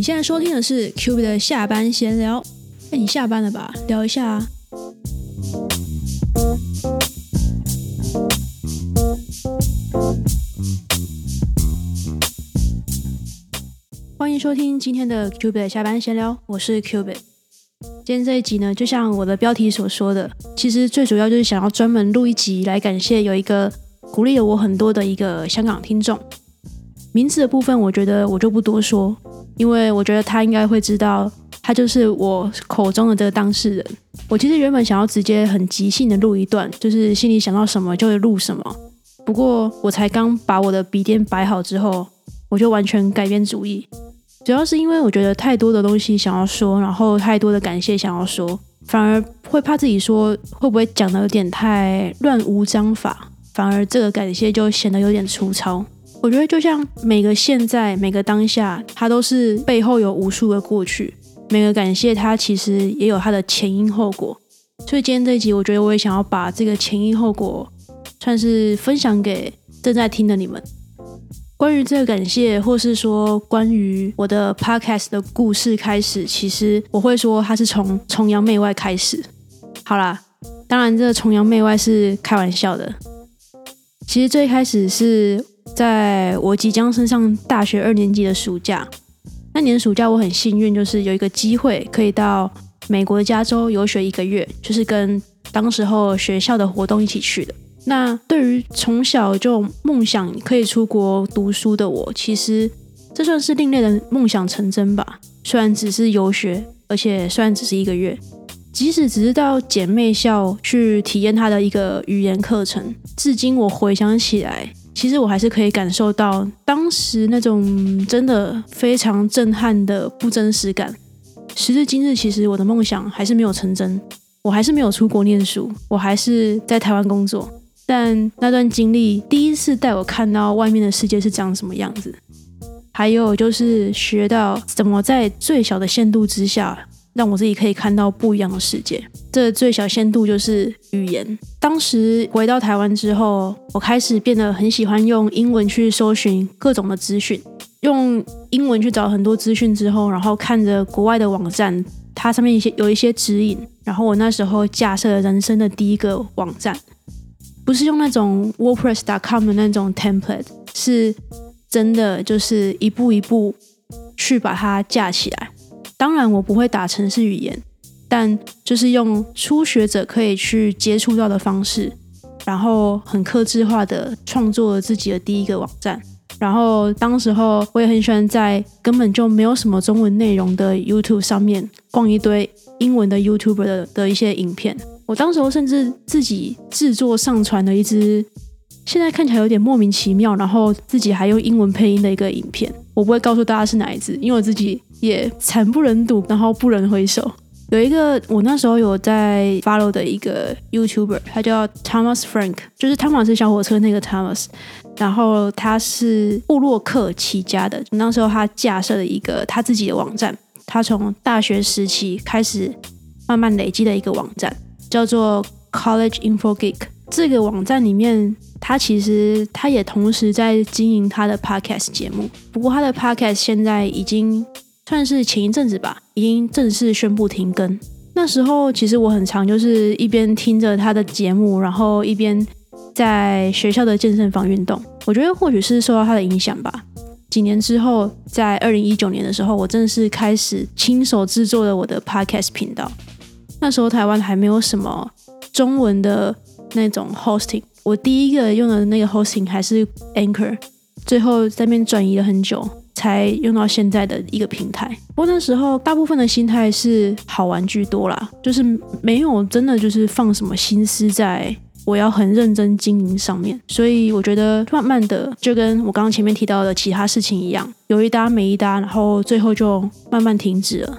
你现在收听的是 Q B 的下班闲聊。哎，你下班了吧？聊一下啊。欢迎收听今天的 Q B 的下班闲聊，我是 Q B。今天这一集呢，就像我的标题所说的，其实最主要就是想要专门录一集来感谢有一个鼓励了我很多的一个香港听众。名字的部分，我觉得我就不多说，因为我觉得他应该会知道，他就是我口中的这个当事人。我其实原本想要直接很即兴的录一段，就是心里想到什么就会录什么。不过我才刚把我的笔电摆好之后，我就完全改变主意。主要是因为我觉得太多的东西想要说，然后太多的感谢想要说，反而会怕自己说会不会讲的有点太乱无章法，反而这个感谢就显得有点粗糙。我觉得就像每个现在、每个当下，它都是背后有无数的过去。每个感谢，它其实也有它的前因后果。所以今天这一集，我觉得我也想要把这个前因后果，算是分享给正在听的你们。关于这个感谢，或是说关于我的 podcast 的故事开始，其实我会说它是从崇洋媚外开始。好啦，当然这崇洋媚外是开玩笑的。其实最开始是。在我即将升上大学二年级的暑假，那年暑假我很幸运，就是有一个机会可以到美国的加州游学一个月，就是跟当时候学校的活动一起去的。那对于从小就梦想可以出国读书的我，其实这算是另类的梦想成真吧。虽然只是游学，而且虽然只是一个月，即使只是到姐妹校去体验他的一个语言课程，至今我回想起来。其实我还是可以感受到当时那种真的非常震撼的不真实感。时至今日，其实我的梦想还是没有成真，我还是没有出国念书，我还是在台湾工作。但那段经历第一次带我看到外面的世界是长什么样子，还有就是学到怎么在最小的限度之下。让我自己可以看到不一样的世界。这最小限度就是语言。当时回到台湾之后，我开始变得很喜欢用英文去搜寻各种的资讯，用英文去找很多资讯之后，然后看着国外的网站，它上面一些有一些指引。然后我那时候架设了人生的第一个网站，不是用那种 WordPress.com 的那种 template，是真的就是一步一步去把它架起来。当然，我不会打城市语言，但就是用初学者可以去接触到的方式，然后很克制化的创作了自己的第一个网站。然后当时候我也很喜欢在根本就没有什么中文内容的 YouTube 上面逛一堆英文的 YouTuber 的的一些影片。我当时候甚至自己制作上传了一支现在看起来有点莫名其妙，然后自己还用英文配音的一个影片。我不会告诉大家是哪一支，因为我自己。也惨不忍睹，然后不忍回首。有一个我那时候有在 follow 的一个 YouTuber，他叫 Thomas Frank，就是汤马斯小火车那个 Thomas。然后他是布洛克起家的，那时候他架设了一个他自己的网站，他从大学时期开始慢慢累积的一个网站，叫做 College Info Geek。这个网站里面，他其实他也同时在经营他的 podcast 节目，不过他的 podcast 现在已经。算是前一阵子吧，已经正式宣布停更。那时候其实我很常就是一边听着他的节目，然后一边在学校的健身房运动。我觉得或许是受到他的影响吧。几年之后，在二零一九年的时候，我正式开始亲手制作了我的 podcast 频道。那时候台湾还没有什么中文的那种 hosting，我第一个用的那个 hosting 还是 Anchor，最后在那边转移了很久。才用到现在的一个平台，不过那时候大部分的心态是好玩居多啦，就是没有真的就是放什么心思在我要很认真经营上面，所以我觉得慢慢的就跟我刚刚前面提到的其他事情一样，有一搭没一搭，然后最后就慢慢停止了。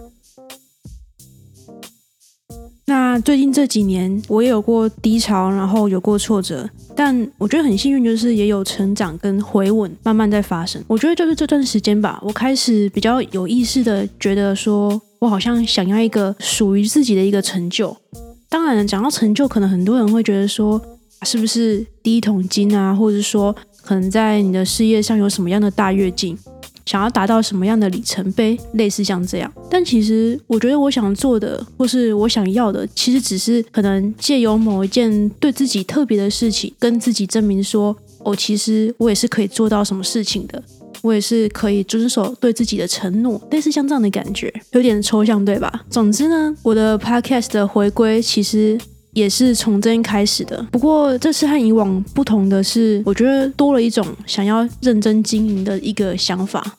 那最近这几年，我也有过低潮，然后有过挫折，但我觉得很幸运，就是也有成长跟回稳，慢慢在发生。我觉得就是这段时间吧，我开始比较有意识的觉得，说我好像想要一个属于自己的一个成就。当然，讲到成就，可能很多人会觉得说，是不是第一桶金啊，或者说可能在你的事业上有什么样的大跃进？想要达到什么样的里程碑，类似像这样。但其实我觉得我想做的，或是我想要的，其实只是可能借由某一件对自己特别的事情，跟自己证明说，哦，其实我也是可以做到什么事情的，我也是可以遵守对自己的承诺，类似像这样的感觉，有点抽象，对吧？总之呢，我的 podcast 的回归其实。也是从这边开始的，不过这次和以往不同的是，我觉得多了一种想要认真经营的一个想法。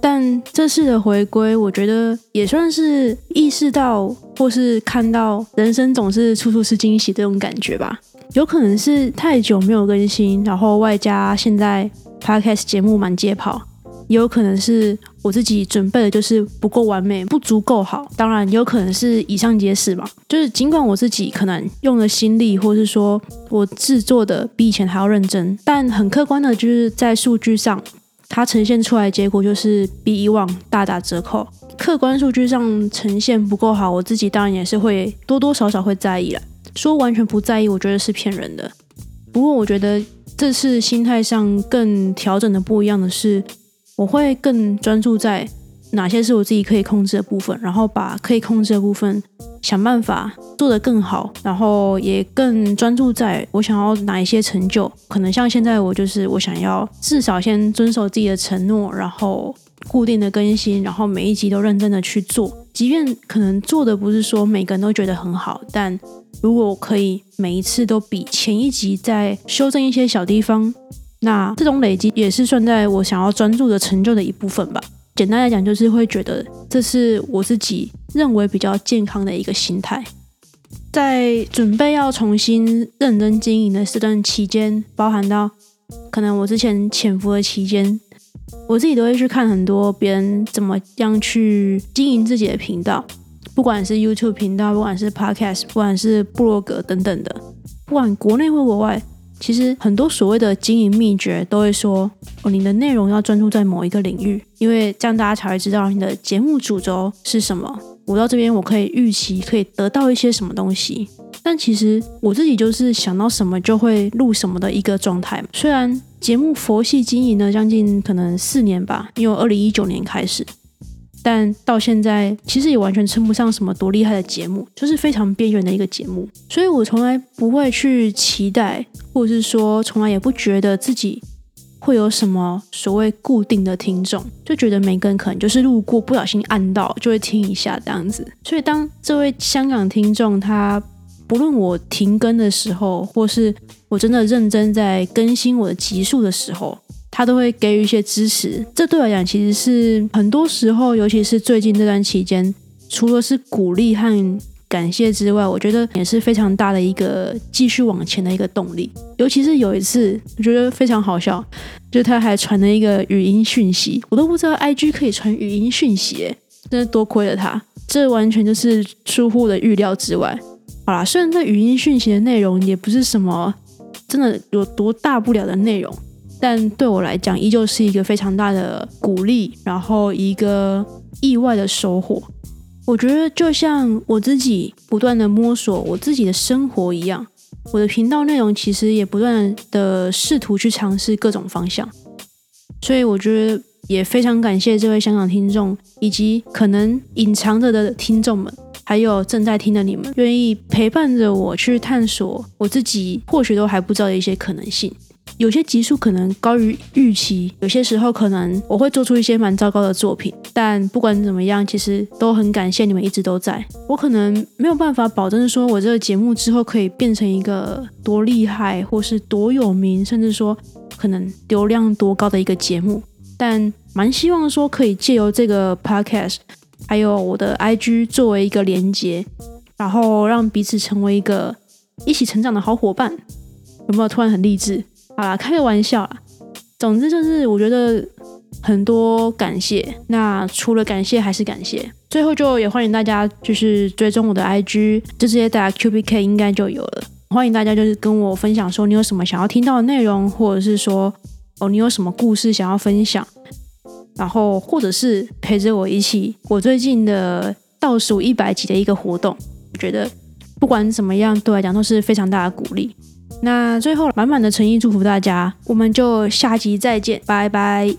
但这次的回归，我觉得也算是意识到或是看到人生总是处处是惊喜这种感觉吧。有可能是太久没有更新，然后外加现在 podcast 节目满街跑。也有可能是我自己准备的，就是不够完美，不足够好。当然，也有可能是以上皆是嘛。就是尽管我自己可能用了心力，或是说我制作的比以前还要认真，但很客观的，就是在数据上，它呈现出来的结果就是比以往大打折扣。客观数据上呈现不够好，我自己当然也是会多多少少会在意了。说完全不在意，我觉得是骗人的。不过，我觉得这次心态上更调整的不一样的是。我会更专注在哪些是我自己可以控制的部分，然后把可以控制的部分想办法做得更好，然后也更专注在我想要哪一些成就。可能像现在我就是我想要至少先遵守自己的承诺，然后固定的更新，然后每一集都认真的去做，即便可能做的不是说每个人都觉得很好，但如果我可以每一次都比前一集再修正一些小地方。那这种累积也是算在我想要专注的成就的一部分吧。简单来讲，就是会觉得这是我自己认为比较健康的一个心态。在准备要重新认真经营的这段期间，包含到可能我之前潜伏的期间，我自己都会去看很多别人怎么样去经营自己的频道，不管是 YouTube 频道，不管是 Podcast，不管是部落格等等的，不管国内或国外。其实很多所谓的经营秘诀都会说哦，你的内容要专注在某一个领域，因为这样大家才会知道你的节目主轴是什么。我到这边我可以预期可以得到一些什么东西，但其实我自己就是想到什么就会录什么的一个状态。虽然节目佛系经营了将近可能四年吧，因为二零一九年开始。但到现在，其实也完全称不上什么多厉害的节目，就是非常边缘的一个节目。所以我从来不会去期待，或者是说，从来也不觉得自己会有什么所谓固定的听众，就觉得每个人可能就是路过，不小心按到就会听一下这样子。所以当这位香港听众他不论我停更的时候，或是我真的认真在更新我的集数的时候，他都会给予一些支持，这对我来讲其实是很多时候，尤其是最近这段期间，除了是鼓励和感谢之外，我觉得也是非常大的一个继续往前的一个动力。尤其是有一次，我觉得非常好笑，就他还传了一个语音讯息，我都不知道 IG 可以传语音讯息，真的多亏了他，这完全就是出乎的预料之外。好啦，虽然这语音讯息的内容也不是什么真的有多大不了的内容。但对我来讲，依旧是一个非常大的鼓励，然后一个意外的收获。我觉得就像我自己不断的摸索我自己的生活一样，我的频道内容其实也不断的试图去尝试各种方向。所以我觉得也非常感谢这位香港听众，以及可能隐藏着的听众们，还有正在听的你们，愿意陪伴着我去探索我自己或许都还不知道的一些可能性。有些集数可能高于预期，有些时候可能我会做出一些蛮糟糕的作品，但不管怎么样，其实都很感谢你们一直都在。我可能没有办法保证说我这个节目之后可以变成一个多厉害，或是多有名，甚至说可能流量多高的一个节目，但蛮希望说可以借由这个 podcast，还有我的 IG 作为一个连接，然后让彼此成为一个一起成长的好伙伴。有没有突然很励志？好啦，开个玩笑啦。总之就是，我觉得很多感谢。那除了感谢还是感谢。最后就也欢迎大家就是追踪我的 IG，就直接打 QBK 应该就有了。欢迎大家就是跟我分享说你有什么想要听到的内容，或者是说哦你有什么故事想要分享，然后或者是陪着我一起我最近的倒数一百集的一个活动。我觉得不管怎么样，对我来讲都是非常大的鼓励。那最后满满的诚意祝福大家我们就下集再见拜拜。